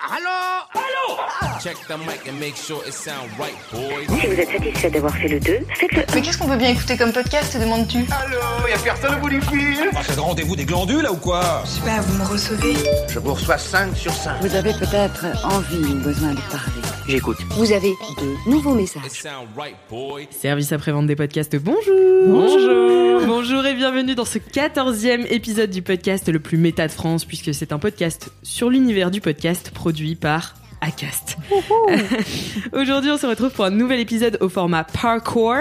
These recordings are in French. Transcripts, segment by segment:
Allô? Allô? Check the mic and make sure it sound right, boys. Si vous êtes satisfait d'avoir fait le 2, faites-le Mais qu'est-ce qu'on peut bien écouter comme podcast, te demandes-tu? Allô Y'a personne au bout du fil. C'est le rendez-vous des glandules là ou quoi? Je sais pas, vous me recevez. Je vous reçois 5 sur 5. Vous avez peut-être envie ou besoin de parler. J'écoute. Vous avez de nouveaux messages. Service après-vente des podcasts, bonjour Bonjour Bonjour et bienvenue dans ce 14e épisode du podcast le plus méta de France, puisque c'est un podcast sur l'univers du podcast produit par Acast. Aujourd'hui, on se retrouve pour un nouvel épisode au format parkour.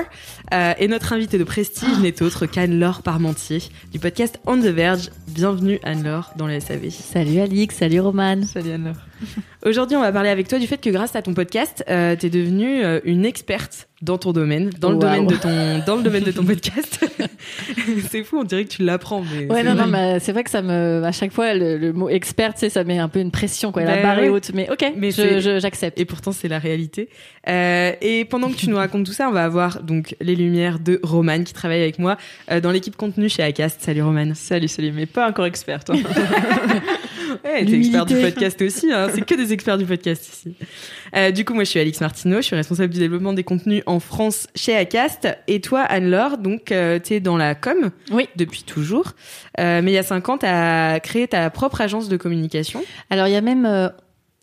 Euh, et notre invité de prestige n'est autre qu'Anne-Laure Parmentier du podcast On the Verge. Bienvenue Anne-Laure dans le SAV. Salut Alix, salut Romane. Salut Anne-Laure. Aujourd'hui, on va parler avec toi du fait que grâce à ton podcast, euh, t'es devenue euh, une experte dans ton domaine, dans le domaine de ton, dans le domaine de ton podcast. c'est fou, on dirait que tu l'apprends, mais Ouais, c'est non, non, mais c'est vrai que ça me, à chaque fois, le, le mot expert, tu sais, ça met un peu une pression, quoi. La Bah barre est haute, mais ok, Mais je- c'est- je- j'accepte. Et pourtant, c'est la réalité. Euh, et pendant que tu nous racontes tout ça, on va avoir donc les lumières de Romane qui travaille avec moi euh, dans l'équipe contenu chez Acast. Salut Romane. Salut, salut, mais pas encore experte. ouais, t'es expert du podcast aussi. Hein. C'est que des experts du podcast ici. Euh, du coup, moi, je suis Alix Martineau. Je suis responsable du développement des contenus en France chez Acast. Et toi, Anne-Laure, donc, euh, t'es dans la com Oui. depuis toujours. Euh, mais il y a cinq ans, t'as créé ta propre agence de communication. Alors, il y a même, euh,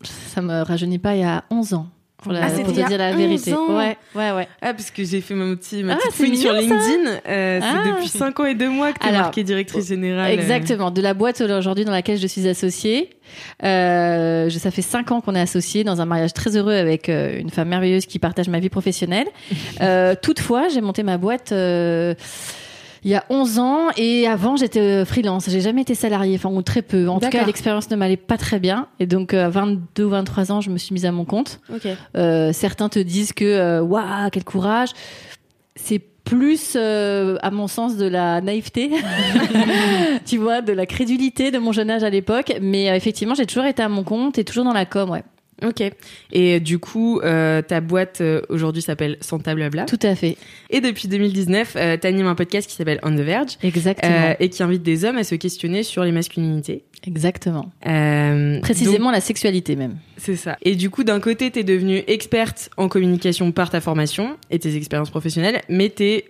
ça me rajeunit pas, il y a 11 ans. Pour, la- Ah, pour te dire la 11 vérité. ans. Ouais, ouais, ouais. Ah, parce que j'ai fait ma, petite ma Ah, petite fouine sur. LinkedIn. Euh, Ah. c'est depuis 5 ans et 2 mois que t'es Alors, marquée directrice générale. euh. Exactement, de la boîte aujourd'hui dans laquelle je suis associée. Euh, je- ça fait cinq ans qu'on est associés dans un mariage très heureux avec euh, une femme merveilleuse qui partage ma vie professionnelle. Euh, toutefois, j'ai monté ma boîte euh, il y a 11 ans et avant j'étais euh, freelance. J'ai jamais été salariée, enfin ou très peu. En tout cas, l'expérience ne m'allait pas très bien et donc euh, à 22 ou 23 ans, je me suis mise à mon compte. Euh, certains te disent que waouh quel courage. C'est plus, euh, à mon sens, de la naïveté, tu vois, de la crédulité de mon jeune âge à l'époque. Mais euh, effectivement, j'ai toujours été à mon compte et toujours dans la com, ouais. Ok. Et du coup, euh, ta boîte euh, aujourd'hui s'appelle Santa Blabla. Tout à fait. Et depuis 2019, euh, t'animes un podcast qui s'appelle On the Verge. Exactement. euh, et qui invite des hommes à se questionner sur les masculinités. Exactement. Précisément la sexualité même. C'est ça. Et du coup, d'un côté, t'es devenue experte en communication par ta formation et tes expériences professionnelles, mais t'es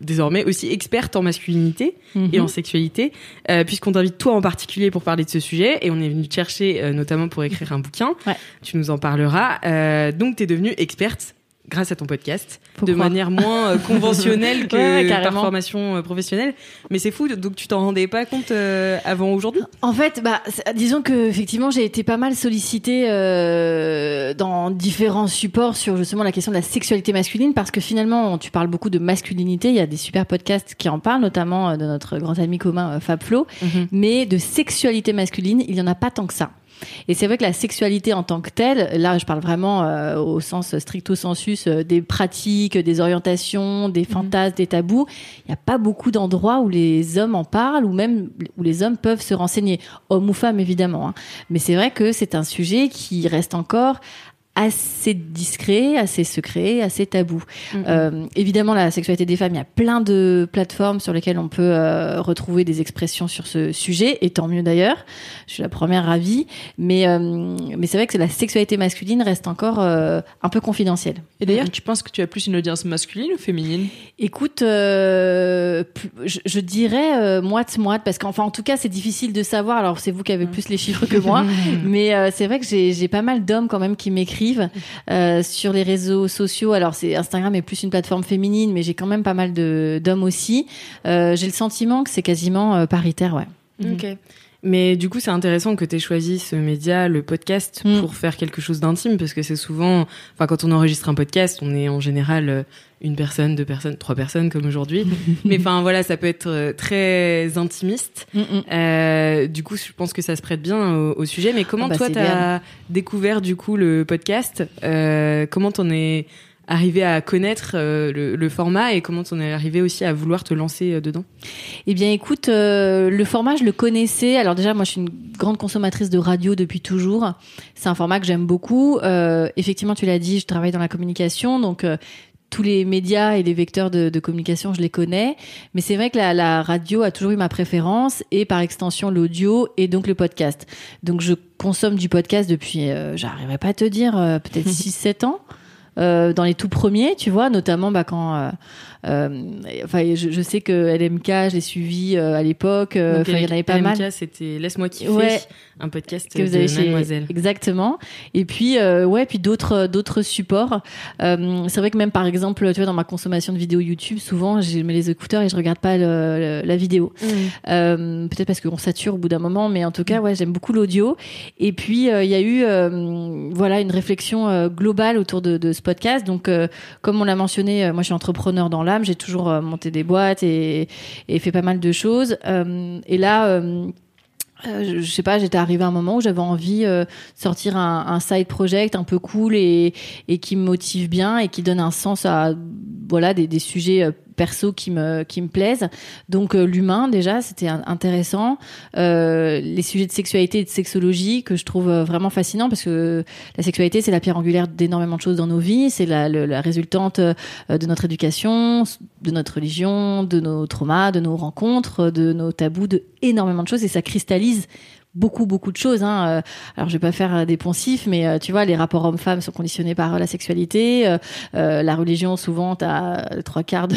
désormais aussi experte en masculinité et Mhm. en sexualité, euh, puisqu'on t'invite toi en particulier pour parler de ce sujet, et on est venu te chercher euh, notamment pour écrire un bouquin. Ouais. Tu nous en parleras. Euh, donc, t'es devenue experte grâce à ton podcast, Faut de manière moins euh, conventionnelle que Ouais, par formation euh, professionnelle. Mais c'est fou, donc tu t'en rendais pas compte euh, avant aujourd'hui? En fait, bah, disons que effectivement, j'ai été pas mal sollicitée euh, dans différents supports sur justement la question de la sexualité masculine, parce que finalement, tu parles beaucoup de masculinité. Il y a des super podcasts qui en parlent, notamment de notre grand ami commun Fab Flo. Mais de sexualité masculine, il y en a pas tant que ça. Et c'est vrai que la sexualité en tant que telle, là je parle vraiment euh, au sens stricto sensus euh, des pratiques, des orientations, des fantasmes, des tabous, il n'y a pas beaucoup d'endroits où les hommes en parlent ou même où les hommes peuvent se renseigner, hommes ou femmes évidemment. hein. Mais c'est vrai que c'est un sujet qui reste encore assez discret, assez secret, assez tabou. Euh, évidemment, la sexualité des femmes, il y a plein de plateformes sur lesquelles on peut euh, retrouver des expressions sur ce sujet, et tant mieux d'ailleurs. Je suis la première ravie, mais euh, mais c'est vrai que la sexualité masculine reste encore un peu confidentielle. Et d'ailleurs, tu penses que tu as plus une audience masculine ou féminine? Écoute, je, je dirais moite moite parce qu'enfin en tout cas c'est difficile de savoir. Alors c'est vous qui avez plus les chiffres que moi, mais c'est vrai que j'ai pas mal d'hommes quand même qui m'écrivent euh, sur les réseaux sociaux. Alors c'est Instagram est plus une plateforme féminine, mais j'ai quand même pas mal de d'hommes aussi. Euh, j'ai le sentiment que c'est quasiment euh, paritaire, ouais. Ok. Mais du coup, c'est intéressant que tu aies choisi ce média, le podcast, Mm. pour faire quelque chose d'intime, parce que c'est souvent, enfin, quand on enregistre un podcast, on est en général euh, une personne, deux personnes, trois personnes comme aujourd'hui. Mais enfin, voilà, ça peut être euh, très intimiste. Mm, mm. Euh, du coup, je pense que ça se prête bien au, au sujet. Mais comment Ah bah, toi, t'as découvert du coup le podcast? Euh, Comment t'en es arrivé à connaître euh, le, le format et comment t'en es arrivé aussi à vouloir te lancer euh, dedans? Eh bien, écoute, euh, le format, je le connaissais. Alors déjà, moi, je suis une grande consommatrice de radio depuis toujours. C'est un format que j'aime beaucoup. Euh, effectivement, tu l'as dit, je travaille dans la communication, donc euh, tous les médias et les vecteurs de, de communication, je les connais. Mais c'est vrai que la, la radio a toujours eu ma préférence et par extension l'audio et donc le podcast. Donc je consomme du podcast depuis, euh, j'arriverai pas à te dire, euh, peut-être 6-7 ans. Euh, dans les tout premiers, tu vois, notamment bah, quand, euh, euh, enfin, je, je sais que LMK, je l'ai suivi euh, à l'époque. euh, il y en avait pas LMK, mal. C'était Laisse-moi kiffer, Ouais. un podcast que vous de avez chez Mademoiselle. exactement et puis euh, ouais puis d'autres d'autres supports Euh, c'est vrai que même par exemple tu vois dans ma consommation de vidéos YouTube souvent je mets les écouteurs et je regarde pas le- le- la vidéo euh, peut-être parce qu'on sature au bout d'un moment, mais en tout cas, ouais, j'aime beaucoup l'audio. Et puis, euh, il y a eu, euh, voilà, une réflexion euh, globale autour de, de ce podcast. Donc, euh, comme on l'a mentionné, euh, moi, je suis entrepreneur dans l'âme. J'ai toujours euh, monté des boîtes et, fait pas mal de choses. Et là. je, sais pas, j'étais arrivée à un moment où j'avais envie de sortir un, side project un peu cool et, qui me motive bien et qui donne un sens à voilà des, sujets perso qui me qui me plaisent. Donc euh, l'humain déjà, c'était intéressant. Euh, les sujets de sexualité et de sexologie que je trouve euh, vraiment fascinants parce que la sexualité c'est la pierre angulaire d'énormément de choses dans nos vies. C'est la, le- la résultante de notre éducation, de notre religion, de nos traumas, de nos rencontres, de nos tabous, de énormément de choses et ça cristallise beaucoup beaucoup de choses hein. Euh, alors je vais pas faire euh, des poncifs mais euh, tu vois les rapports hommes-femmes sont conditionnés par la sexualité. Euh, la religion souvent t'as trois quarts de-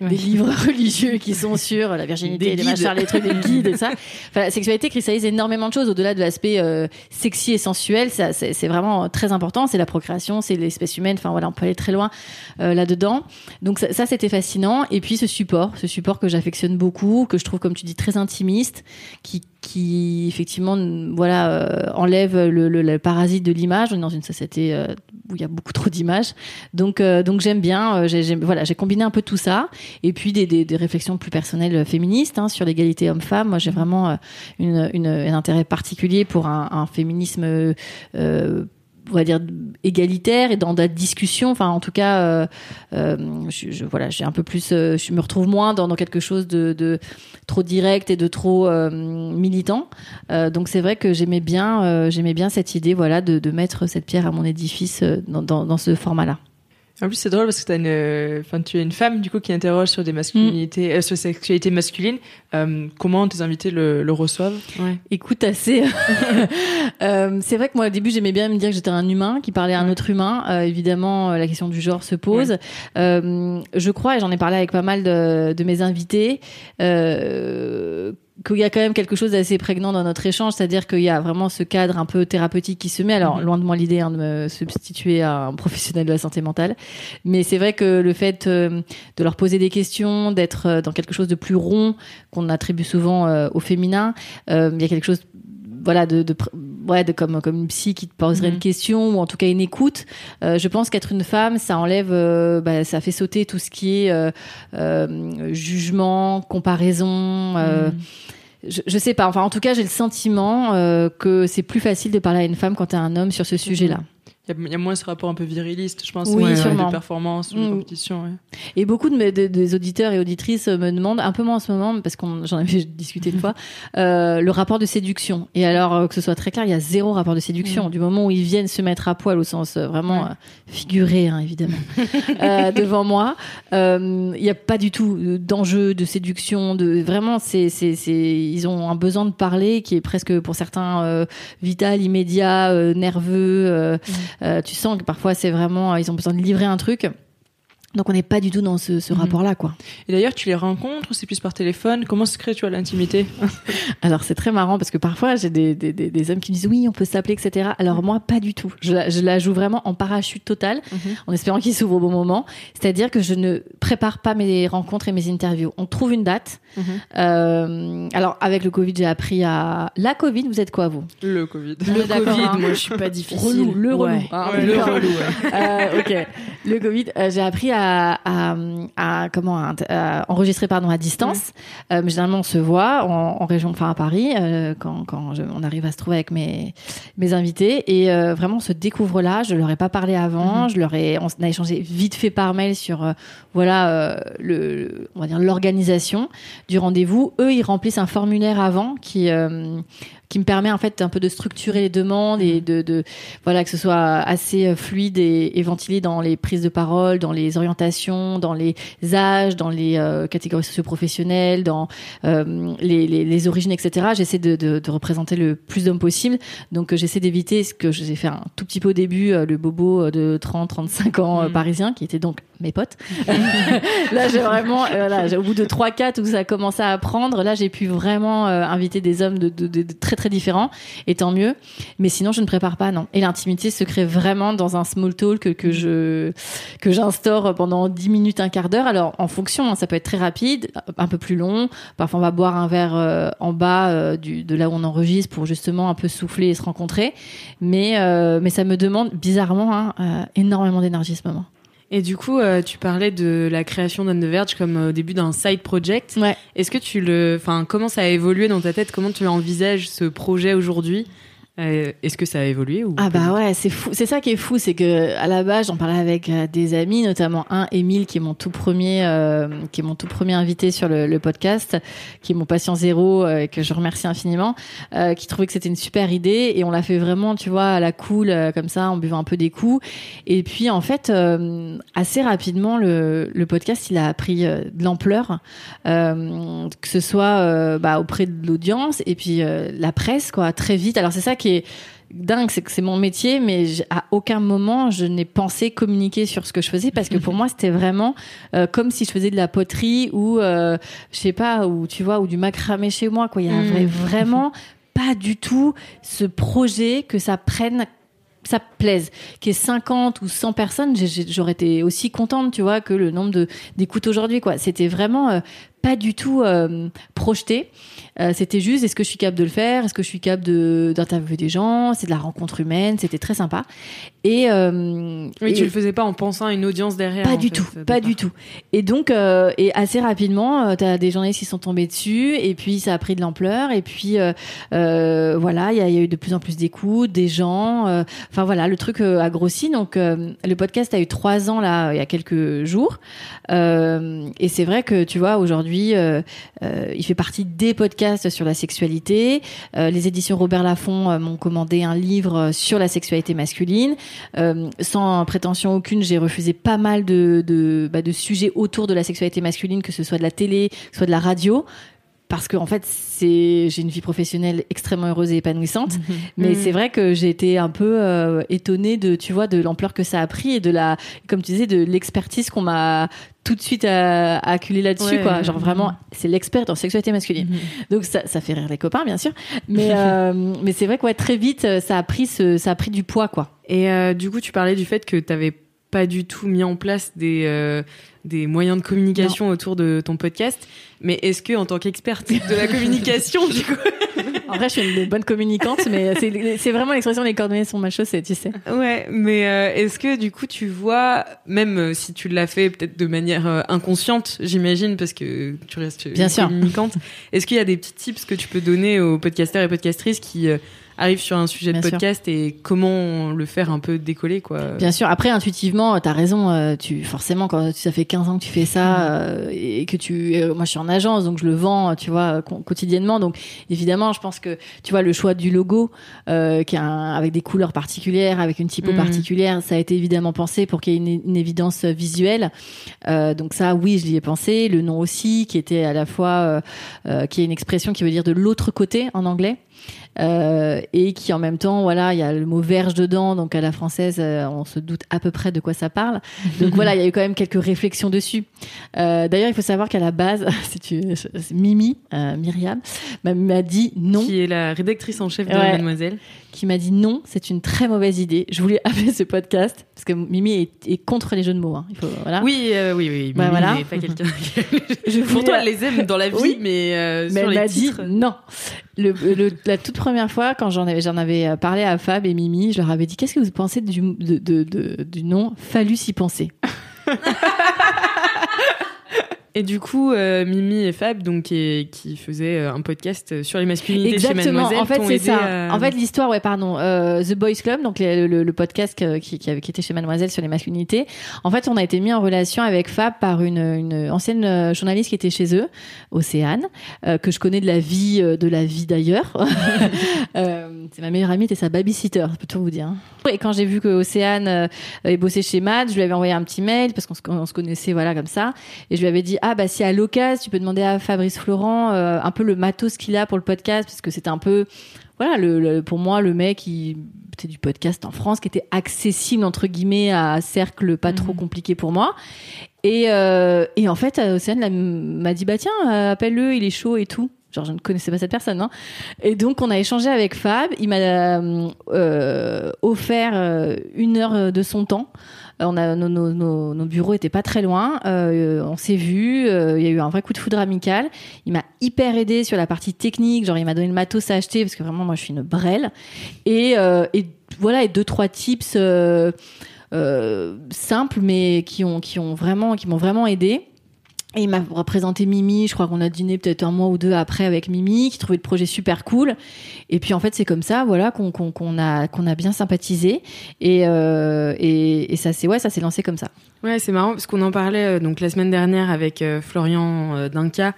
des livres religieux qui sont sur la virginité Des les machins les trucs des guides et ça. Enfin la sexualité cristallise énormément de choses au-delà de l'aspect euh, sexy et sensuel. Ça c'est c'est vraiment très important. C'est la procréation c'est l'espèce humaine. Enfin voilà on peut aller très loin euh, là-dedans. Donc ça, ça, c'était fascinant. Et puis ce support ce support que j'affectionne beaucoup que je trouve comme tu dis très intimiste qui qui effectivement voilà euh, enlève le, le- le parasite de l'image. On est dans une société euh, où il y a beaucoup trop d'images. Donc euh, donc j'aime bien euh, j'ai voilà j'ai combiné un peu tout ça. Et puis des, des, des réflexions plus personnelles euh, féministes hein, sur l'égalité homme-femme. Moi j'ai vraiment une, une, un intérêt particulier pour un, un féminisme on va dire égalitaire et dans la discussion enfin en tout cas euh, euh, je, voilà j'ai un peu plus euh, je me retrouve moins dans, quelque chose de, de trop direct et de trop euh, militant. Euh, donc c'est vrai que j'aimais bien j'aimais bien cette idée voilà de, mettre cette pierre à mon édifice dans, dans, dans ce format là En plus, c'est drôle parce que t'as une, enfin, tu es une femme du coup qui interroge sur des masculinités, euh, sur la sexualité masculine. Euh, comment tes invités le, le reçoivent? Ouais. Écoute, assez. Euh, c'est vrai que moi, au début, j'aimais bien me dire que j'étais un humain qui parlait à un autre humain. Euh, évidemment, euh, la question du genre se pose. Euh, je crois, et j'en ai parlé avec pas mal de, de mes invités, euh, qu'il y a quand même quelque chose d'assez prégnant dans notre échange, c'est-à-dire qu'il y a vraiment ce cadre un peu thérapeutique qui se met. Alors, loin de moi l'idée hein, de me substituer à un professionnel de la santé mentale, mais c'est vrai que le fait euh, de leur poser des questions, d'être euh, dans quelque chose de plus rond qu'on attribue souvent euh, au féminin, euh, il y a quelque chose voilà de, de pr- ouais de comme comme une psy qui te poserait Mhm. une question ou en tout cas une écoute. Euh, je pense qu'être une femme ça enlève euh, bah, ça fait sauter tout ce qui est euh, euh, jugement comparaison euh, je, je sais pas. Enfin en tout cas j'ai le sentiment euh, que c'est plus facile de parler à une femme quand t'es un homme sur ce sujet là Il y, a- il y a moins ce rapport un peu viriliste, je pense, Oui, ouais, sûrement. de performance de Mm. compétition. ouais. Et beaucoup de de- des auditeurs et auditrices me demandent, un peu moins en ce moment, parce qu'on j'en avais discuté une fois, euh, le rapport de séduction. Et alors euh, que ce soit très clair, il y a zéro rapport de séduction. Du moment où ils viennent se mettre à poil au sens euh, vraiment Ouais. euh, figuré, hein, évidemment, euh, devant moi, euh, il n'y a pas du tout d'enjeu de séduction. De vraiment, c'est c'est ils ont un besoin de parler qui est presque pour certains euh, vital, immédiat, euh, nerveux. euh, tu sens que parfois c'est vraiment ils ont besoin de livrer un truc. Donc on n'est pas du tout dans ce, ce Mhm. rapport-là, quoi. Et d'ailleurs, tu les rencontres c'est plus par téléphone? Comment se crée, tu vois, l'intimité? Alors c'est très marrant parce que parfois j'ai des, des, des, des hommes qui me disent oui on peut s'appeler etc. Alors moi pas du tout. Je la, je la joue vraiment en parachute total en espérant qu'il s'ouvre au bon moment. C'est-à-dire que je ne prépare pas mes rencontres et mes interviews. On trouve une date. Mhm. Euh, alors avec le Covid j'ai appris à la Covid. Vous êtes quoi vous? Le Covid. On Le Covid, hein moi je suis pas difficile. Relou, le relou. Ouais. Ouais, d'accord. le relou, ouais. Euh, ok. Le Covid, euh, j'ai appris à, à, à comment à, enregistrer pardon à distance. Euh, généralement, on se voit en, en région, enfin à Paris, euh, quand, quand je- on arrive à se trouver avec mes mes invités. Et euh, vraiment, on se découvre là. Je leur ai pas parlé avant. Je leur ai, on a échangé vite fait par mail sur voilà le, on va dire l'organisation du rendez-vous. Eux, ils remplissent un formulaire avant qui qui me permet en fait un peu de structurer les demandes et de, de voilà que ce soit assez euh, fluide et, et ventilé dans les prises de parole, dans les orientations, dans les âges, dans les euh, catégories socio-professionnelles, dans euh, les, les, les origines, etc. J'essaie de, de, de représenter le plus d'hommes possible. Donc euh, j'essaie d'éviter ce que j'ai fait un tout petit peu au début, le bobo de 30, 35 ans euh, Mm. parisien, qui était donc mes potes. là j'ai vraiment, euh, voilà, j'ai- au bout de 3-4 où ça a commencé à apprendre, là j'ai pu vraiment euh, inviter des hommes de, très très différents, et tant mieux. Mais sinon, je ne prépare pas, non. Et l'intimité se crée vraiment dans un small talk que, que je que j'instaure pendant 10 minutes, un quart d'heure. Alors, en fonction, hein, ça peut être très rapide, un peu plus long. Parfois, on va boire un verre euh, en bas euh, de là où on enregistre pour justement un peu souffler et se rencontrer. Mais mais ça me demande bizarrement hein, énormément d'énergie ce moment. Et du coup, euh, tu parlais de la création d'On the Verge comme euh, au début d'un side project. Ouais. Est-ce que tu le, enfin, comment ça a évolué dans ta tête? Comment tu envisages ce projet aujourd'hui? Euh, Est-ce que ça a évolué ou Ah bah ouais, c'est fou. C'est ça qui est fou, c'est que à la base, j'en parlais avec euh, des amis, notamment un Émile qui est mon tout premier, euh, qui est mon tout premier invité sur le, le podcast, qui est mon patient zéro, euh, et que je remercie infiniment, euh, qui trouvait que c'était une super idée et on l'a fait vraiment, tu vois, à la cool, euh, comme ça, en buvant un peu des coups. Et puis en fait, euh, assez rapidement, le, le podcast, il a pris de l'ampleur, euh, que ce soit euh, bah, auprès de l'audience et puis euh, la presse, quoi, très vite. Alors c'est ça qui est dingue, c'est que c'est mon métier, mais à aucun moment je n'ai pensé communiquer sur ce que je faisais parce que pour moi c'était vraiment euh, comme si je faisais de la poterie ou euh, je sais pas ou tu vois ou du macramé chez moi quoi. Il y Mm. avait vraiment pas du tout ce projet que ça prenne ça plaise, qu'il y ait 50 ou 100 personnes, j'aurais été aussi contente, tu vois, que le nombre de d'écoutes aujourd'hui, quoi. C'était vraiment euh, pas du tout euh, projeté. Euh, c'était juste, est-ce que je suis capable de le faire? Est-ce que je suis capable de- d'interviewer des gens? C'est de la rencontre humaine, c'était très sympa. Et, euh, Oui, et- tu le faisais pas en pensant à une audience derrière. pas du fait, tout, pas du tout. Et donc, euh, et assez rapidement, tu as des journalistes qui sont tombés dessus, et puis ça a pris de l'ampleur, et puis voilà, il y, y a eu de plus en plus d'écoutes, des gens. Enfin voilà, le truc a grossi. Donc, le podcast a eu trois ans là, il y a quelques jours, et c'est vrai que tu vois aujourd'hui, euh, euh, il fait partie des podcasts sur la sexualité. Euh, les éditions Robert Laffont m'ont commandé un livre sur la sexualité masculine. Sans prétention aucune, j'ai refusé pas mal de, de, bah, de sujets autour de la sexualité masculine, que ce soit de la télé, que ce soit de la radio. Parce que en fait, c'est j'ai une vie professionnelle extrêmement heureuse et épanouissante, mais Mhm. c'est vrai que j'ai été un peu euh, étonnée de tu vois de l'ampleur que ça a pris et de la comme tu disais de l'expertise qu'on m'a tout de suite euh, acculé là-dessus Ouais. quoi. Genre vraiment, c'est l'expert en sexualité masculine. Donc ça, ça fait rire les copains bien sûr, mais euh, mais c'est vrai que ouais, très vite ça a pris ce, ça a pris du poids quoi. Et euh, du coup, tu parlais du fait que tu n'avais pas du tout mis en place des, euh, des moyens de communication autour de ton podcast. Mais est-ce que, en tant qu'experte de la communication, du coup, En vrai, je suis une bonne communicante, mais c'est vraiment l'expression les cordonniers sont ma chaussée, tu sais. ouais, mais euh, est-ce que du coup, tu vois, même euh, si tu l'as fait peut-être de manière euh, inconsciente, j'imagine, parce que tu restes Bien une sûr. communicante, est-ce qu'il y a des petits tips que tu peux donner aux podcasteurs et podcastrices qui euh, arrivent sur un sujet Bien de sûr. podcast et comment le faire un peu décoller, quoi Bien sûr. Après, intuitivement, t'as raison. euh, Tu forcément, quand ça fait 15 ans que tu fais ça euh, et que tu, euh, moi, je suis en agence, donc je le vends, tu vois, quotidiennement. Donc, évidemment, je pense que tu vois le choix du logo, euh, qui est un- avec des couleurs particulières, avec une typo Mhm. particulière, ça a été évidemment pensé pour qu'il y ait une, une évidence visuelle. Euh, donc ça, oui, je l'y ai pensé. Le nom aussi, qui était à la fois, euh, euh, qui est une expression qui veut dire de l'autre côté en anglais. Euh, et qui en même temps, voilà, il y a le mot verge dedans, donc à la française, euh, on se doute à peu près de quoi ça parle. Donc voilà, il y a eu quand même quelques réflexions dessus. Euh, D'ailleurs, il faut savoir qu'à la base, c'est une- c'est Mimi, Myriam, m'a- m'a dit non, Qui est la rédactrice en chef de Ouais. Mademoiselle. Qui m'a dit non, c'est une très mauvaise idée. Je voulais appeler ce podcast parce que Mimi est, est contre les jeux de mots. hein. Il faut voilà. Oui, euh, oui, oui. Bah Mimi voilà. n'est pas quelqu'un. Je Pour voulais- toi, elle les aime dans la vie, Oui. mais, euh, Mais sur elle les m'a dit non. Le, le- la toute première fois, quand j'en avais, j'en avais parlé à Fab et Mimi, je leur avais dit qu'est-ce que vous pensez du, de, de- de- du nom Fallus y penser? Et du coup, euh, Mimi et Fab, donc, qui, qui faisaient euh, un podcast sur les masculinités chez Exactement. Mademoiselle, En fait, c'est ça. à- En fait, l'histoire, ouais, pardon. Euh, The Boys Club, donc le, le- le podcast qui, qui, avait- qui était chez Mademoiselle sur les masculinités. En fait, on a été mis en relation avec Fab par une, une ancienne journaliste qui était chez eux, Océane, euh, que je connais de la vie, de la vie d'ailleurs. C'est ma meilleure amie, c'était sa babysitter, ça peut tout vous dire. hein. Et quand j'ai vu que Océane bossé chez Mad, je lui avais envoyé un petit mail parce qu'on se, on se connaissait, voilà, comme ça. Et je lui avais dit, ah, bah, si à l'occasion, tu peux demander à Fabrice Florent euh, un peu le matos qu'il a pour le podcast, parce que c'était un peu, voilà, le, le- pour moi, le mec qui c'était du podcast en France, qui était accessible, entre guillemets, à un cercle pas trop compliqué pour moi. Et, euh, et en fait, Océane m'a dit, bah, tiens, euh, appelle-le, il est chaud et tout. Genre, je ne connaissais pas cette personne, hein. Et donc, on a échangé avec Fab. Il m'a euh, offert une heure de son temps. Euh, On a, nos, nos, nos, bureaux étaient pas très loin. Euh, on s'est vus. euh, il y a eu un vrai coup de foudre amical. Il m'a hyper aidé sur la partie technique. Genre, il m'a donné le matos à acheter parce que vraiment, moi, je suis une brêle. Et, euh, et voilà, et deux trois tips euh, simples, mais qui ont qui ont vraiment qui m'ont vraiment aidé. Et il m'a représenté Mimi, je crois qu'on a dîné peut-être un mois ou deux après avec Mimi, qui trouvait le projet super cool. Et puis en fait c'est comme ça, voilà, qu'on qu'on qu'on a qu'on a bien sympathisé. Et euh, et, et ça c'est ouais, ça s'est lancé comme ça. Ouais, c'est marrant parce qu'on en parlait euh, donc la semaine dernière avec euh, Florian euh, Dinka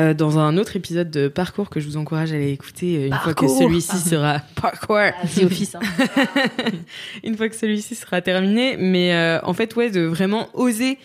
euh, dans un autre épisode de Parcours que je vous encourage à aller écouter euh, une fois que celui-ci sera Parcours. The Office. hein. une fois que celui-ci sera terminé. Mais euh, en fait, ouais, de vraiment oser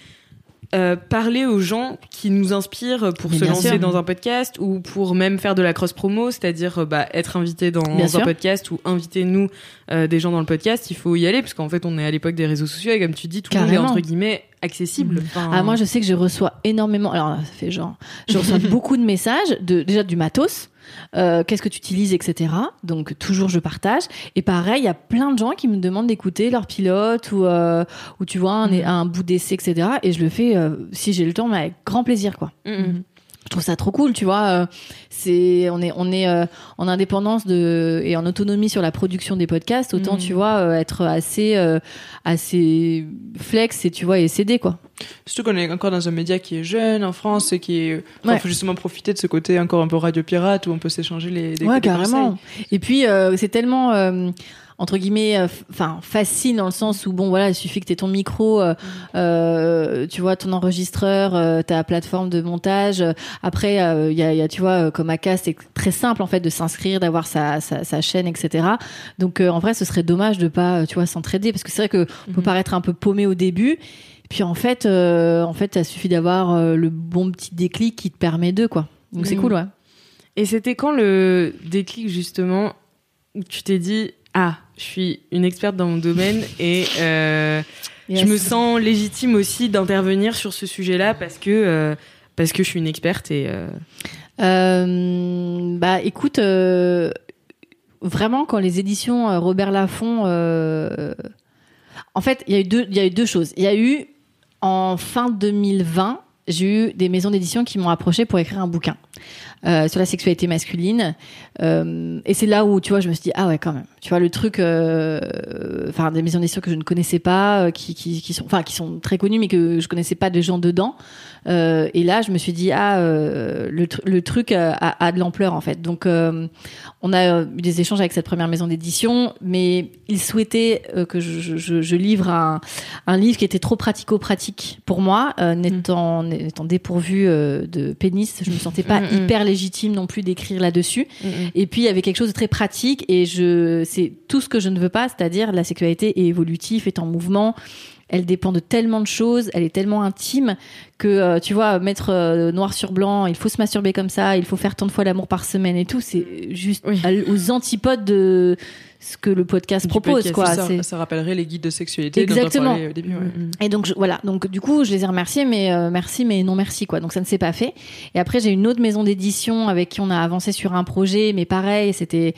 euh, parler aux gens qui nous inspirent pour Mais se lancer sûr. dans un podcast ou pour même faire de la cross promo, c'est-à-dire euh, bah, être invité dans Bien un sûr. podcast ou inviter nous euh, des gens dans le podcast. Il faut y aller parce qu'en fait, on est à l'époque des réseaux sociaux et comme tu dis, tout le monde est entre guillemets accessible. Enfin, Ah, moi, je sais que je reçois énormément. Alors, là, ça fait genre. Je reçois beaucoup de messages, de, déjà du matos. Euh, Qu'est-ce que tu utilises, etc. Donc, toujours, je partage. Et pareil, il y a plein de gens qui me demandent d'écouter leur pilote ou, euh, ou tu vois, un, un bout d'essai, etc. Et je le fais, euh, si j'ai le temps, mais avec grand plaisir, quoi. Mm, mm. Je trouve ça trop cool, tu vois. euh, C'est, on est, on est euh, en indépendance de et en autonomie sur la production des podcasts. Autant, Mhm. tu vois, euh, être assez, euh, assez flex et tu vois et céder, quoi. Surtout qu'on est encore dans un média qui est jeune en France et qui est. Ouais. faut justement profiter de ce côté encore un peu radio pirate où on peut s'échanger les. des- ouais, des carrément. conseils. Et puis euh, c'est tellement euh, entre guillemets, euh, enfin facile dans le sens où bon voilà, il suffit que tu ton micro, euh, euh, tu vois ton enregistreur, ta plateforme de montage. Après, il y, a, il y a, tu vois, comme Acast, c'est très simple en fait de s'inscrire, d'avoir sa, sa, sa chaîne, etc. Donc en vrai, ce serait dommage de pas, tu vois, s'entraider parce que c'est vrai que on peut Mhm. paraître un peu paumé au début. Puis en fait, euh, en fait, ça suffit d'avoir euh, le bon petit déclic qui te permet de quoi. Donc c'est Mhm. cool, ouais. Et c'était quand le déclic justement où tu t'es dit ah je suis une experte dans mon domaine et euh, je me sens légitime aussi d'intervenir sur ce sujet-là parce que euh, parce que je suis une experte et euh, bah écoute, vraiment quand les éditions Robert Laffont, en fait, il y a eu deux, il y a eu deux choses. Il y a eu en fin 2020, j'ai eu des maisons d'édition qui m'ont approché pour écrire un bouquin euh, sur la sexualité masculine. Euh, et c'est là où, tu vois, je me suis dit, ah ouais, quand même. Tu vois, le truc, euh, enfin, des maisons d'édition que je ne connaissais pas, qui, sont, qui sont très connues, mais que je connaissais pas des gens dedans. Et là, je me suis dit, ah, le, tr- le truc a, a- de l'ampleur, en fait. Donc, on a eu des échanges avec cette première maison d'édition, mais ils souhaitaient euh, que je, je, je livre un, un livre qui était trop pratico-pratique pour moi, euh, n'étant n'étant dépourvu euh, de pénis. Je me sentais pas Mm, mm. hyper légitime non plus d'écrire là-dessus. Et puis il y avait quelque chose de très pratique et je c'est tout ce que je ne veux pas, c'est-à-dire la sexualité est évolutive, est en mouvement, elle dépend de tellement de choses, elle est tellement intime que euh, tu vois mettre euh, noir sur blanc, il faut se masturber comme ça, il faut faire tant de fois l'amour par semaine et tout, c'est juste Oui. à- aux antipodes de ce que le podcast Du propose podcast, quoi. ça, rappellerait les guides de sexualité dont on Exactement. au début. ouais. Et donc je- voilà, donc du coup je les ai remerciés, mais euh, merci, mais non merci quoi. Donc ça ne s'est pas fait. Et après j'ai une autre maison d'édition avec qui on a avancé sur un projet, mais pareil, c'était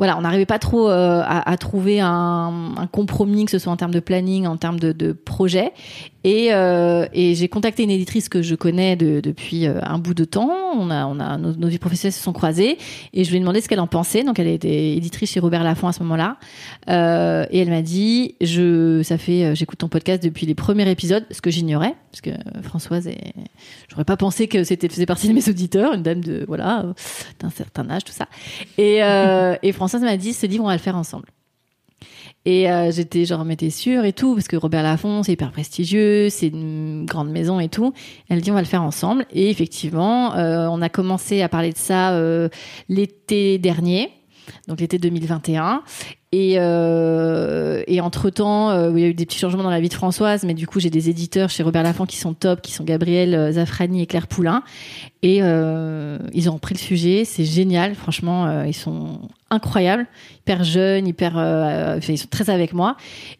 voilà, on n'arrivait pas trop euh, à, trouver un, compromis, que ce soit en termes de planning, en termes de projet. Et, euh, et j'ai contacté une éditrice que je connais de- depuis euh, un bout de temps. On a, on a nos, nos vies professionnelles se sont croisées et je lui ai demandé ce qu'elle en pensait. Donc elle était éditrice chez Robert Laffont à ce moment-là. Euh, et elle m'a dit, je, ça fait, euh, j'écoute ton podcast depuis les premiers épisodes, ce que j'ignorais, parce que euh, Françoise, est, j'aurais pas pensé que c'était faisait partie de mes auditeurs, une dame de voilà d'un certain âge, tout ça. Et, euh, et Françoise m'a dit, ce livre, on va le faire ensemble. Et euh, j'étais genre, mais t'es sûre et tout, parce que Robert Laffont, c'est hyper prestigieux, c'est une grande maison et tout. Elle dit, on va le faire ensemble. Et effectivement, euh, on a commencé à parler de ça euh, l'été dernier, donc l'été 2021. Et, euh, et entre-temps, euh, il y a eu des petits changements dans la vie de Françoise, mais du coup, j'ai des éditeurs chez Robert Laffont qui sont top, qui sont Gabriel euh, Zafrani et Claire Poulain. Et ils ont pris le sujet, c'est génial, franchement, ils sont incroyables, hyper jeunes, hyper, enfin, ils sont très avec moi.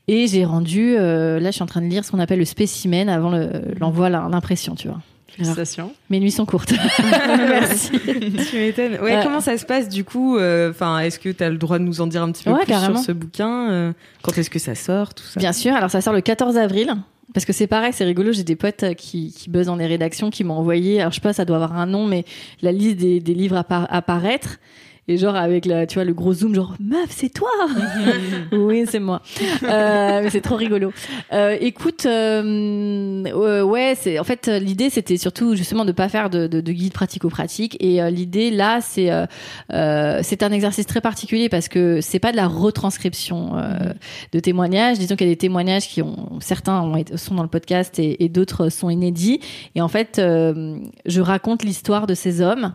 Et j'ai rendu, là, je suis en train de lire ce qu'on appelle le spécimen avant le- l'envoi, à l'impression, tu vois. Félicitations. Mes nuits sont courtes. Merci. tu m'étonnes. Ouais, Euh, comment ça se passe du coup euh, Enfin, est-ce que tu as le droit de nous en dire un petit peu Ouais, plus carrément. sur ce bouquin euh, Quand est-ce que ça sort Tout ça? Bien sûr, alors ça sort le 14 avril. Parce que c'est pareil, c'est rigolo, j'ai des potes qui, qui buzzent dans les rédactions, qui m'ont envoyé, alors je sais pas, ça doit avoir un nom, mais la liste des, des livres à, par- à paraître. Et genre avec la, tu vois, le gros zoom, genre meuf, c'est toi. oui, c'est moi. Euh, mais c'est trop rigolo. Euh, écoute, euh, euh, ouais, c'est en fait l'idée, c'était surtout justement de pas faire de, de, de guide pratico-pratique. Et euh, l'idée là, c'est euh, c'est un exercice très particulier parce que c'est pas de la retranscription euh, de témoignages. Disons qu'il y a des témoignages qui ont certains ont sont dans le podcast et, et d'autres sont inédits. Et en fait, euh, je raconte l'histoire de ces hommes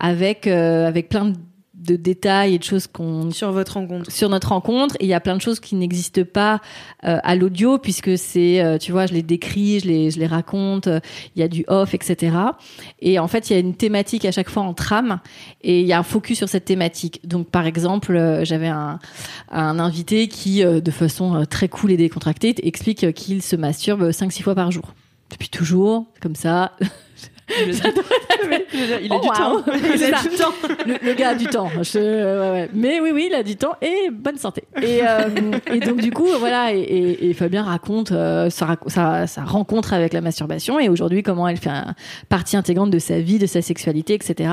avec euh, avec plein de de détails et de choses qu'on Sur votre rencontre. sur notre rencontre. Et il y a plein de choses qui n'existent pas euh, à l'audio puisque c'est euh, tu vois je les décris je les je les raconte euh, il y a du off etc et en fait il y a une thématique à chaque fois en trame et il y a un focus sur cette thématique. Donc par exemple euh, j'avais un un invité qui euh, de façon très cool et décontractée explique qu'il se masturbe 5 6 fois par jour. Depuis toujours comme ça Il a du Oh, temps. C'est ça. Le, le gars a du temps. Je- ouais, ouais. Mais oui, oui, il a du temps et bonne santé. Et, euh, et donc du coup, voilà. Et, et- et Fabien raconte euh, sa, rac- sa- sa rencontre avec la masturbation et aujourd'hui comment elle fait un- partie intégrante de sa vie, de sa sexualité, etc.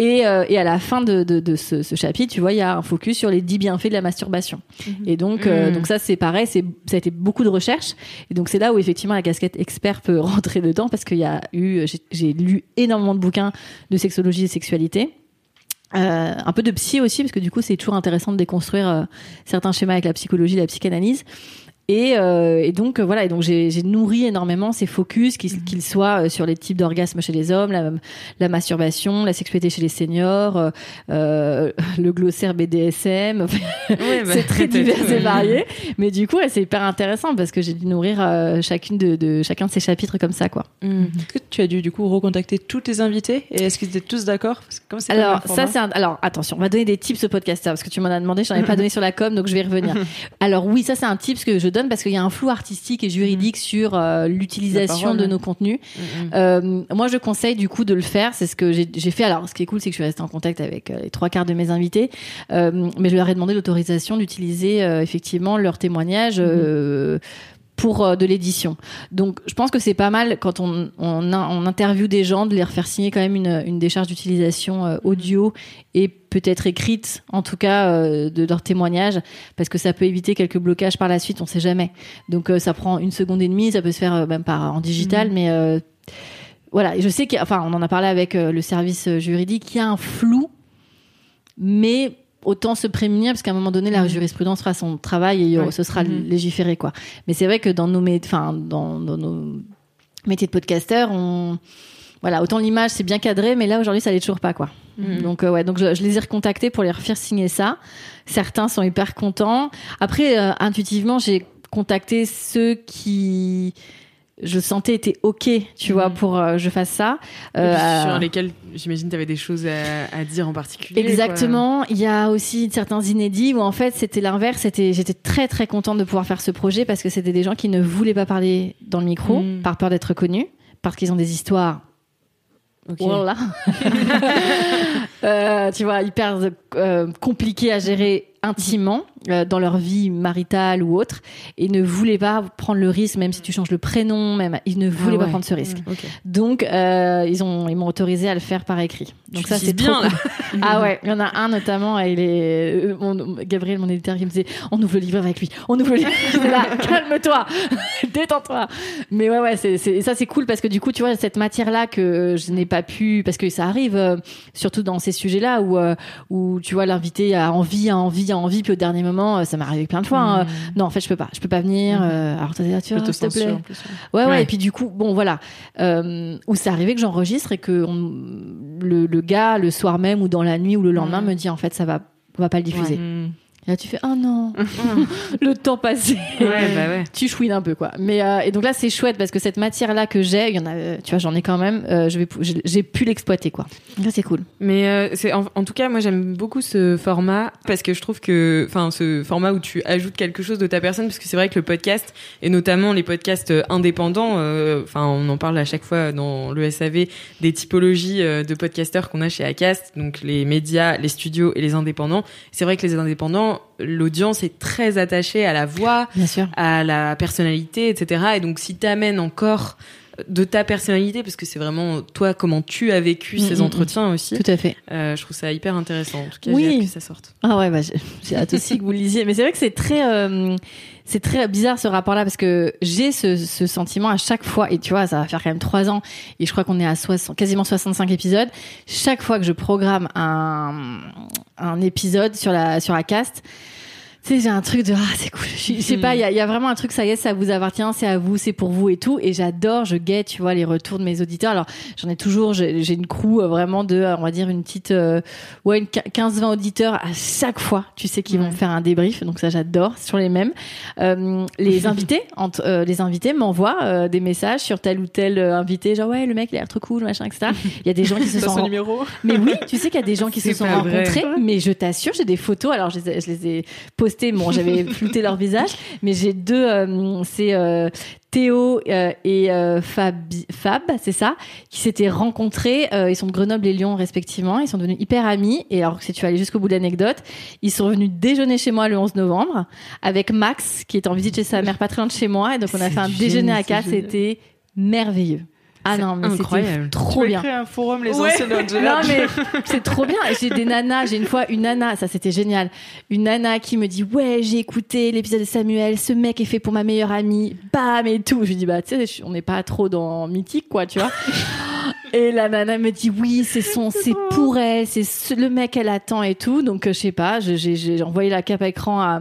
Et, euh, et à la fin de, de, de ce, ce chapitre, tu vois, il y a un focus sur les 10 bienfaits de la masturbation. Et donc, euh, Mhm. donc ça, c'est pareil, c'est, ça a été beaucoup de recherches. Et donc, c'est là où effectivement la casquette expert peut rentrer dedans parce qu'il y a eu, j'ai, j'ai lu énormément de bouquins de sexologie et sexualité. Euh, un peu de psy aussi parce que du coup c'est toujours intéressant de déconstruire euh, certains schémas avec la psychologie, la psychanalyse. Et, euh, et donc euh, voilà, et donc j'ai nourri énormément ces focus, qu'ils qu'ils soient euh, sur les types d'orgasmes chez les hommes, la, la masturbation, la sexualité chez les seniors, euh, le glossaire BDSM. Ouais, bah, c'est très divers et varié, mais du coup ouais, c'est hyper intéressant parce que j'ai dû nourrir euh, chacune de, de chacun de ces chapitres comme ça quoi. Mm. Est-ce que tu as dû du coup recontacter tous tes invités et est-ce qu'ils étaient tous d'accord? Alors ça c'est un... alors attention, on va donner des tips aux podcasteurs parce que tu m'en as demandé, j'en ai pas donné sur la com donc je vais y revenir. Alors oui, ça c'est un tip que je donne parce qu'il y a un flou artistique et juridique sur euh, l'utilisation de nos contenus. Mm, mm. Euh, moi, je conseille du coup de le faire. C'est ce que j'ai fait. Alors, ce qui est cool, c'est que je suis restée en contact avec euh, les trois quarts de mes invités, mais je leur ai demandé l'autorisation d'utiliser effectivement leurs témoignages. euh, pour euh, de l'édition. Donc, je pense que c'est pas mal quand on, on, on interviewe des gens de les faire signer quand même une, une décharge d'utilisation euh, audio et peut-être écrite, en tout cas, euh, de leur témoignage, parce que ça peut éviter quelques blocages par la suite, on sait jamais. Donc, euh, ça prend une seconde et demie, ça peut se faire euh, même par en digital, mais euh, voilà. Et je sais qu'enfin, on en a parlé avec euh, le service juridique, il y a un flou, mais autant se prémunir parce qu'à un moment donné la jurisprudence fera son travail et Ouais. ce sera Mhm. légiféré quoi. Mais c'est vrai que dans nos enfin dans, dans nos métiers de podcasteur, on voilà, autant l'image c'est bien cadré mais là aujourd'hui ça l'est toujours pas quoi. Mhm. Donc euh, ouais, donc je, je les ai recontactés pour les refaire signer ça. Certains sont hyper contents. Après euh, intuitivement, j'ai contacté ceux qui je sentais étaient ok, tu vois, Mhm. pour euh, je fasse ça. Euh, sur lesquels j'imagine tu avais des choses à, à dire en particulier. Exactement. Il y a aussi certains inédits où en fait c'était l'inverse. C'était, j'étais très très contente de pouvoir faire ce projet parce que c'était des gens qui ne voulaient pas parler dans le micro Mm. par peur d'être connus, parce qu'ils ont des histoires. Ok. Voilà. Euh, tu vois, hyper euh, compliquées à gérer intimement euh, dans leur vie maritale ou autre et ne voulaient pas prendre le risque même si tu changes le prénom même ils ne voulaient Ah pas prendre ce risque Ok. donc euh, ils ont ils m'ont autorisé à le faire par écrit donc Tu ça c'est bien, là. cool. ah ouais il y en a un notamment il est euh, mon- Gabriel mon éditeur qui me disait on ouvre le livre avec lui on ouvre le livre là calme-toi détends-toi mais ouais ouais c'est ça c'est cool parce que du coup tu vois cette matière là que je n'ai pas pu parce que ça arrive euh, surtout dans ces sujets là où euh, où tu vois l'invité a envie a envie a envie puis au dernier moment euh, ça m'est arrivé plein de fois hein, euh, non en fait je peux pas je peux pas venir euh, alors là tu vois s'il te plaît plus, Ouais, ouais. ouais, Ouais. et puis du coup, bon, voilà, euh, où c'est arrivé que j'enregistre et que on- le, le gars, le soir même ou dans la nuit ou le lendemain, Mm. me dit en fait, ça va, on va pas le diffuser. Mm. Et là, tu fais, oh non, le temps passé. Ouais, bah ouais. Tu chouines un peu, quoi. Mais, euh, et donc là, c'est chouette parce que cette matière-là que j'ai, il y en a, euh, tu vois, j'en ai quand même, euh, je vais, pou- j'ai pu l'exploiter, quoi. Là, c'est cool. Mais euh, c'est en, en tout cas, moi j'aime beaucoup ce format parce que je trouve que, enfin, ce format où tu ajoutes quelque chose de ta personne, parce que c'est vrai que le podcast et notamment les podcasts indépendants, enfin, on en parle à chaque fois dans le SAV des typologies de podcasteurs qu'on a chez Acast, donc les médias, les studios et les indépendants. C'est vrai que les indépendants, l'audience est très attachée à la voix, à la personnalité, etc. Et donc, si t'amènes encore de ta personnalité, parce que c'est vraiment toi comment tu as vécu Mm, ces mm, entretiens aussi, Tout à fait. euh, je trouve ça hyper intéressant. En tout cas, Oui. j'ai hâte que ça sorte. Ah ouais, bah, j'ai hâte aussi que vous le lisiez. Mais c'est vrai que c'est très, euh, c'est très bizarre ce rapport-là parce que j'ai ce, sentiment à chaque fois. Et tu vois, ça va faire quand même trois ans et je crois qu'on est à 60, quasiment 65 épisodes. Chaque fois que je programme un, un épisode sur la sur la cast. Tu sais, j'ai un truc de ah c'est cool. Je, sais pas, il y a, il y a vraiment un truc ça y est, ça vous appartient, c'est à vous, c'est pour vous et tout. Et j'adore, je guette, tu vois, les retours de mes auditeurs. Alors j'en ai toujours, j'ai une crew euh, vraiment de, euh, on va dire une petite, euh, ouais, une 15-20 auditeurs à chaque fois. Tu sais qu'ils vont faire un débrief, donc ça j'adore. Toujours les mêmes. Euh, les invités, entre, euh, les invités m'envoient des messages sur tel ou tel invité, genre ouais le mec il a l'air trop cool, machin, etc. Il y a des gens qui se sont numéro mais oui, tu sais qu'il y a des gens qui se sont vrai. rencontrés, mais je t'assure, j'ai des photos. Alors, je les ai postées. Bon, j'avais flouté leur visage, mais j'ai deux. euh, c'est euh, Théo euh, et Fabi- Fab, c'est ça, qui s'étaient rencontrés. ils sont de Grenoble et Lyon respectivement. Ils sont devenus hyper amis. Et alors, si tu vas aller jusqu'au bout de l'anecdote, ils sont venus déjeuner chez moi le 11 novembre avec Max, qui est en visite chez sa mère pas très loin de chez moi. Et donc, on a fait un génial, déjeuner à quatre. C'était merveilleux. Ah non, mais c'était incroyable. trop bien. créer un forum, les Ouais. anciens de Non mais c'est trop bien. J'ai des nanas. J'ai une fois une nana, ça c'était génial. Une nana qui me dit ouais j'ai écouté l'épisode de Samuel. Ce mec est fait pour ma meilleure amie. Bam et tout. Je lui dis bah tu sais on n'est pas trop dans mythique quoi tu vois. Et la nana me dit oui c'est son c'est pour elle c'est ce- le mec elle attend et tout. Donc euh, je sais pas. j'ai envoyé la cape à écran à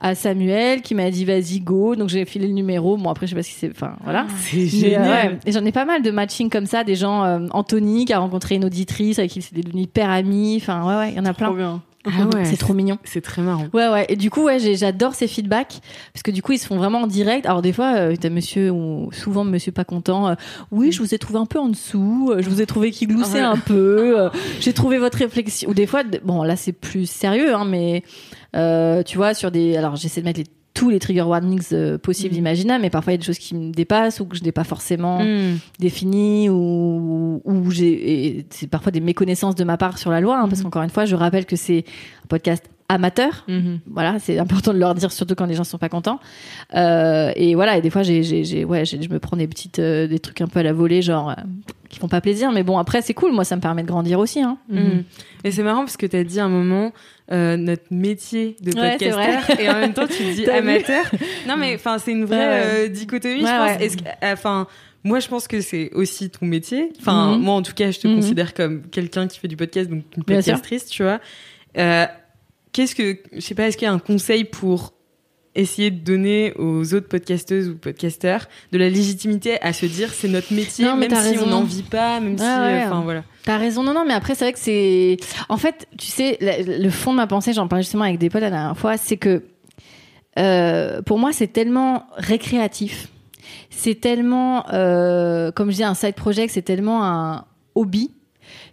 à Samuel qui m'a dit vas-y go donc j'ai filé le numéro bon après je sais pas si c'est enfin voilà C'est mais, euh, génial. ouais. Et j'en ai pas mal de matching comme ça, des gens, euh, Anthony qui a rencontré une auditrice avec qui c'est devenu hyper ami. Enfin, ouais, ouais, il y en a plein. bien. Ah ouais, c'est trop mignon. C'est très marrant. Ouais, ouais. Et du coup, ouais, j'adore ces feedbacks parce que du coup, ils se font vraiment en direct. Alors des fois, euh, t'as monsieur ou souvent monsieur pas content. euh, oui, je vous ai trouvé un peu en dessous. euh, je vous ai trouvé qui gloussait un peu. j'ai trouvé votre réflexion. Ou des fois, bon, là c'est plus sérieux, hein, mais tu vois, sur des. Alors j'essaie de mettre les- tous les trigger warnings euh, possibles, Mm. imaginables, mais parfois il y a des choses qui me dépassent ou que je n'ai pas forcément Mm. défini ou, ou j'ai c'est parfois des méconnaissances de ma part sur la loi hein, parce qu'encore une fois je rappelle que c'est un podcast amateur Mhm. voilà c'est important de leur dire surtout quand les gens sont pas contents Euh, et voilà et des fois j'ai j'ai ouais je me prends des petites euh, des trucs un peu à la volée genre euh, qui font pas plaisir mais bon après c'est cool moi ça me permet de grandir aussi hein. Mhm. Et c'est marrant parce que tu as dit à un moment euh, notre métier de Ouais, podcasteur et en même temps tu dis amateur. Non mais enfin c'est une vraie dichotomie Ouais, je pense. ouais. Est-ce que- enfin moi je pense que c'est aussi ton métier. Enfin Mhm. moi en tout cas je te Mhm. considère comme quelqu'un qui fait du podcast donc une podcastrice tu vois. Euh, Qu'est-ce que je sais pas est-ce qu'il y a un conseil pour essayer de donner aux autres podcasteuses ou podcasteurs de la légitimité à se dire c'est notre métier Non, même si raison. on n'en vit pas même si Ouais, enfin voilà. T'as raison, non, non, mais après, c'est vrai que c'est. En fait, tu sais, le, le fond de ma pensée, j'en parlais justement avec des potes la dernière fois, c'est que euh, pour moi, c'est tellement récréatif. C'est tellement, euh, comme je dis, un side project, c'est tellement un hobby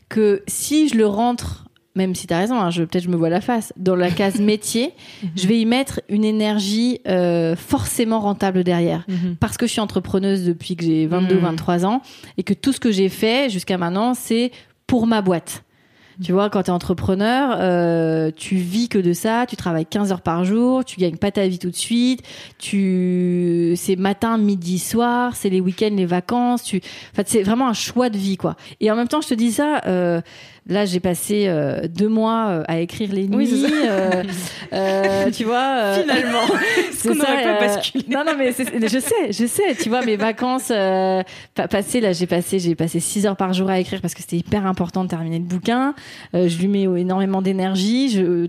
que si je le rentre, même si tu as raison, hein, je, peut-être je me vois la face, dans la case métier, je vais y mettre une énergie euh, forcément rentable derrière. Parce que je suis entrepreneuse depuis que j'ai 22, Mhm. 23 ans et que tout ce que j'ai fait jusqu'à maintenant, c'est pour ma boîte. Tu vois, quand tu es entrepreneur, euh, tu vis que de ça, tu travailles 15 heures par jour, tu gagnes pas ta vie tout de suite, tu c'est matin, midi, soir, c'est les week-ends, les vacances, tu enfin c'est vraiment un choix de vie quoi. Et en même temps, je te dis ça euh, Là, j'ai passé euh, deux mois euh, à écrire les nuits. Oui, ça. euh, euh, tu vois. euh, Finalement, c'est n'aurait pas basculé Non, non, mais je sais, je sais. Tu vois, mes vacances euh, pa- passées, là, j'ai passé, j'ai passé six heures par jour à écrire parce que c'était hyper important de terminer le bouquin. Euh, je lui mets énormément d'énergie. Je,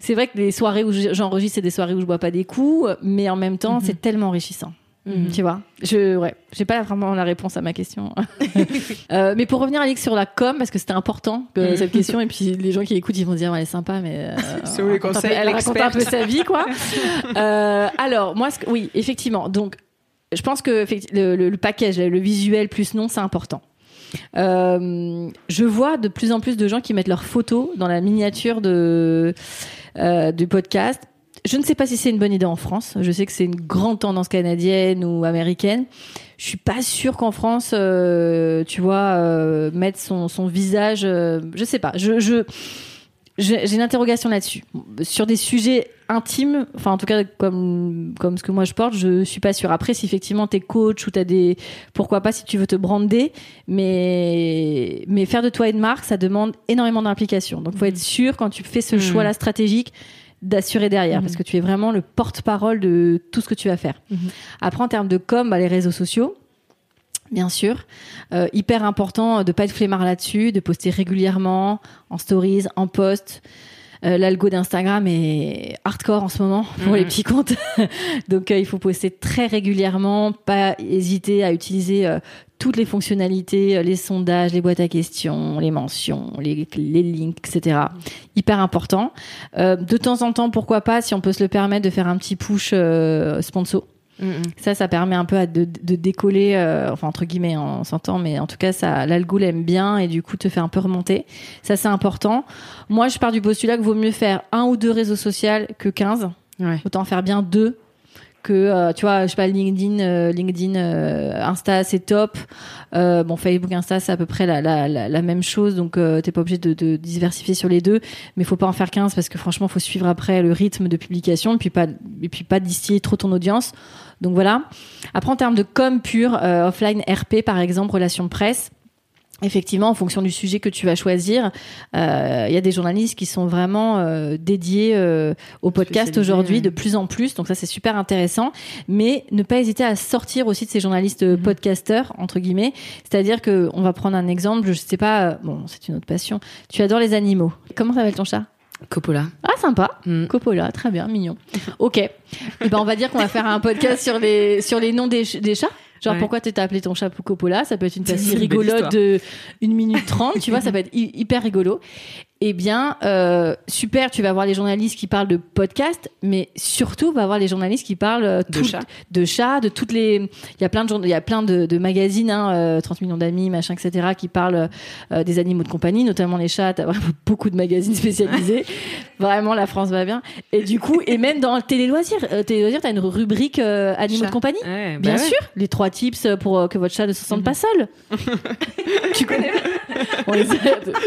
c'est vrai que les soirées où j'enregistre, c'est des soirées où je bois pas des coups, mais en même temps, c'est tellement enrichissant. Mhm. Tu vois, je ouais, j'ai pas vraiment la réponse à ma question. Euh, mais pour revenir Alix sur la com, parce que c'était important que cette question, et puis les gens qui écoutent, ils vont dire ouais, elle est sympa, mais euh, C'est où les un peu- conseils, elle raconte un peu sa vie, quoi. Euh, alors moi, ce oui, effectivement, donc je pense que le, le- le package, le visuel plus nom, c'est important. Euh, je vois de plus en plus de gens qui mettent leurs photos dans la miniature de euh, du podcast. Je ne sais pas si c'est une bonne idée en France. Je sais que c'est une grande tendance canadienne ou américaine. Je suis pas sûre qu'en France, euh, tu vois, euh, mettre son, son visage. euh, je sais pas. Je, je j'ai une interrogation là-dessus. Sur des sujets intimes, enfin en tout cas comme comme ce que moi je porte, je suis pas sûre. Après, si effectivement t'es coach ou t'as des, pourquoi pas si tu veux te brander, mais mais faire de toi une marque, ça demande énormément d'implication. Donc faut être sûr quand tu fais ce Mhm. choix-là stratégique d'assurer derrière Mhm. parce que tu es vraiment le porte-parole de tout ce que tu vas faire. Mhm. Après en termes de com, bah, les réseaux sociaux. Bien sûr, Euh, hyper important de pas être flemmard là-dessus, de poster régulièrement en stories, en post. Euh, L'algo d'Instagram est hardcore en ce moment pour Mhm. les petits comptes, donc euh, il faut poster très régulièrement, pas hésiter à utiliser euh, toutes les fonctionnalités, les sondages, les boîtes à questions, les mentions, les, les links, etc. Hyper important. Euh, de temps en temps, pourquoi pas, si on peut se le permettre, de faire un petit push euh, sponsor. Ça, ça permet un peu de, de décoller, euh, enfin entre guillemets, hein, on s'entend, mais en tout cas, ça, l'algo l'aime bien et du coup te fait un peu remonter. Ça, c'est important. Moi, je pars du postulat que vaut mieux faire un ou deux réseaux sociaux que 15. Ouais. Autant faire bien deux que euh, tu vois je sais pas LinkedIn euh, LinkedIn euh, Insta c'est top euh, bon Facebook Insta c'est à peu près la, la, la, la même chose donc euh, t'es pas obligé de, de diversifier sur les deux mais faut pas en faire 15 parce que franchement faut suivre après le rythme de publication et puis pas et puis pas distiller trop ton audience donc voilà après en termes de com pur euh, offline RP par exemple relation presse Effectivement, en fonction du sujet que tu vas choisir, euh, il y a des journalistes qui sont vraiment euh, dédiés euh, au podcast aujourd'hui ouais. de plus en plus. Donc ça, c'est super intéressant. Mais ne pas hésiter à sortir aussi de ces journalistes Mhm. podcasteurs entre guillemets. C'est-à-dire que on va prendre un exemple. Je sais pas. Bon, c'est une autre passion. Tu adores les animaux. Comment s'appelle ton chat? Coppola. Ah, sympa. Mm. Coppola, très bien, mignon. Ok. Et ben, on va dire qu'on va faire un podcast sur les sur les noms des, des chats. Genre Ouais. pourquoi tu t'as appelé ton chat Coppola? Ça peut être une belle rigolote de une minute trente, tu vois, ça peut être hy- hyper rigolo. Eh bien, euh, super, tu vas voir les journalistes qui parlent de podcast, mais surtout, va voir les journalistes qui parlent euh, De chats. de chats, de toutes les. Il y a plein de il y a plein de, de magazines, hein, euh, 30 millions d'amis, machin, etc., qui parlent euh, des animaux de compagnie, notamment les chats. T'as vraiment beaucoup de magazines spécialisés. vraiment, la France va bien. Et du coup, et même dans Télé Loisirs, euh, Télé Loisirs, t'as une rubrique euh, animaux Chat. de compagnie. Ouais, bah Bien ouais. sûr, les trois tips pour euh, que votre chat ne se sente pas seul. tu connais On les a-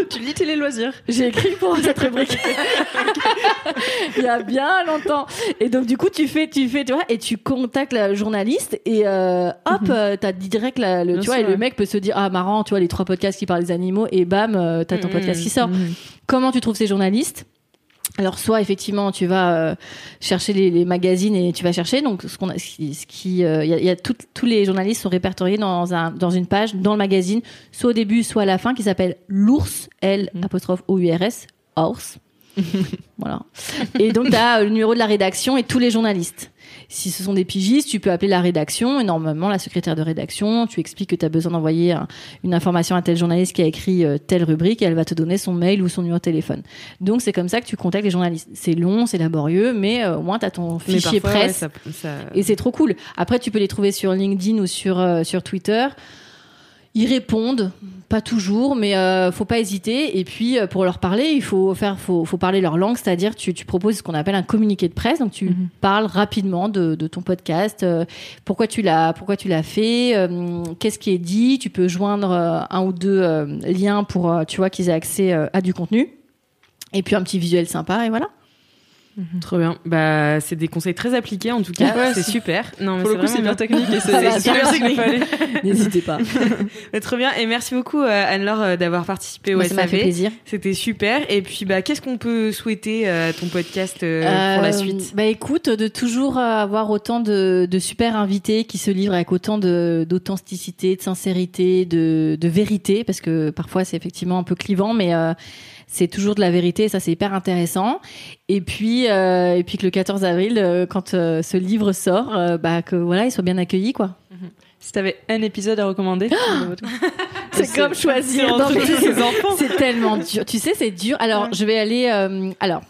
Tu lis télé loisirs. J'ai écrit pour cette rubrique. Il y a bien longtemps. Et donc du coup, tu fais, tu fais, tu vois, et tu contactes la journaliste et euh, hop, euh, t'as direct la, le, Bien tu vois, sûr, et le mec peut se dire ah marrant, tu vois les trois podcasts qui parlent des animaux et bam, euh, t'as ton Mhm. podcast qui sort. Mhm. Comment tu trouves ces journalistes? Alors soit effectivement tu vas euh, chercher les, les magazines et tu vas chercher donc ce qu'on a ce qui ce qui, euh, il y a, il y a tout- tous les journalistes sont répertoriés dans un dans une page dans le magazine soit au début soit à la fin qui s'appelle l'ours L Mhm. apostrophe O U R S ours voilà. Et donc, tu as le numéro de la rédaction et tous les journalistes. Si ce sont des pigistes, tu peux appeler la rédaction et normalement la secrétaire de rédaction, tu expliques que tu as besoin d'envoyer un- une information à tel journaliste qui a écrit euh, telle rubrique et elle va te donner son mail ou son numéro de téléphone. Donc c'est comme ça que tu contactes les journalistes. C'est long, c'est laborieux, mais euh, au moins tu as ton fichier parfois, ouais, presse. ça- ça- Et c'est trop cool. Après, tu peux les trouver sur LinkedIn ou sur, euh, sur Twitter. Ils répondent, pas toujours, mais euh, faut pas hésiter. Et puis, euh, pour leur parler, il faut faire, faut, faut parler leur langue, c'est-à-dire tu, tu proposes ce qu'on appelle un communiqué de presse. Donc, tu Mhm. parles rapidement de, de ton podcast, euh, pourquoi tu l'as, pourquoi tu l'as fait, euh, qu'est-ce qui est dit. Tu peux joindre euh, un ou deux euh, liens pour, tu vois, qu'ils aient accès à du contenu. Et puis un petit visuel sympa, et voilà. Trop bien. Bah, c'est des conseils très appliqués en tout cas. Ouais, c'est super. Non, mais Pour le coup, c'est bien technique et c'est super. N'hésitez pas. Trop bien. Et merci beaucoup euh, Anne-Laure euh, d'avoir participé au ça m'a fait SAV. plaisir. C'était super. Et puis, bah, qu'est-ce qu'on peut souhaiter à ton podcast euh, pour la Euh, suite? Bah écoute, de toujours euh, avoir autant de, de super invités qui se livrent avec autant de d'authenticité, de sincérité, de, de vérité, parce que parfois c'est effectivement un peu clivant, mais euh, c'est toujours de la vérité, ça c'est hyper intéressant. Et puis euh, et puis que le 14 avril, euh, quand euh, ce livre sort, bah que voilà, il soit bien accueilli quoi. Si t'avais un épisode à recommander, C'est comme choisir entre tous ses enfants. C'est tellement dur. Tu sais, c'est dur. Alors, je vais aller. alors,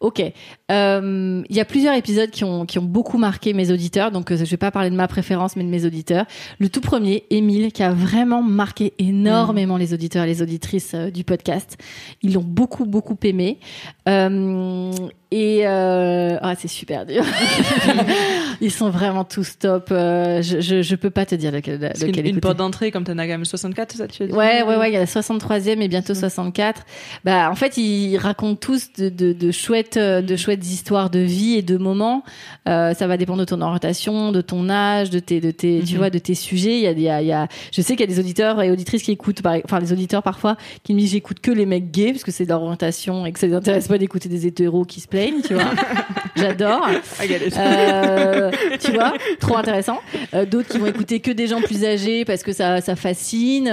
ok. Euh, Il y a plusieurs épisodes qui ont qui ont beaucoup marqué mes auditeurs. Donc, euh, je vais pas parler de ma préférence, mais de mes auditeurs. Le tout premier, Émile, qui a vraiment marqué énormément les auditeurs et les auditrices euh, du podcast. Ils l'ont beaucoup beaucoup aimé. Euh, et euh, ah, c'est super dur. Ils sont vraiment tous top. Euh, je, je je peux pas te dire lequel. Lequel une écouter. porte d'entrée comme Tanagam 64, ça tu as dit Ouais, ouais, ouais, il y a la 63e et bientôt 64. Bah, en fait, ils racontent tous de, de, de chouettes, euh, de chouettes histoires de vie et de moments. Euh, ça va dépendre de ton orientation, de ton âge, de tes, de tes, tu Mhm. vois, de tes sujets. Il y a, il y a, il y a, je sais qu'il y a des auditeurs et auditrices qui écoutent, enfin, les auditeurs parfois, qui me disent j'écoute que les mecs gays parce que c'est leur orientation et que ça les intéresse pas d'écouter des hétéros qui se plaignent, tu vois. J'adore. Ah. Euh, tu vois, trop intéressant. Euh, D'autres qui vont écouter que des gens plus âgés parce que ça, ça fascine.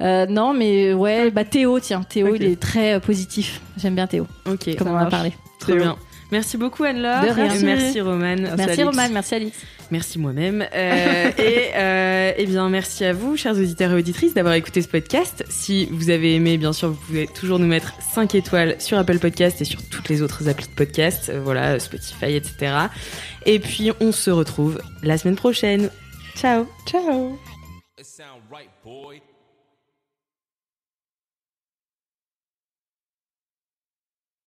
Non, mais ouais, bah Théo, tiens, Théo, il est très positif. J'aime bien Théo, Ok. Comme on en a parlé. Théo. bien. Merci beaucoup Anne-Laure. De rien. Et Merci Romane. Merci. Roman, merci Alix. Merci moi-même. Euh, et euh, eh bien, merci à vous, chers auditeurs et auditrices, d'avoir écouté ce podcast. Si vous avez aimé, bien sûr, vous pouvez toujours nous mettre 5 étoiles sur Apple Podcast et sur toutes les autres applis de podcast, euh, voilà, Spotify, etc. Et puis, on se retrouve la semaine prochaine. Ciao Ciao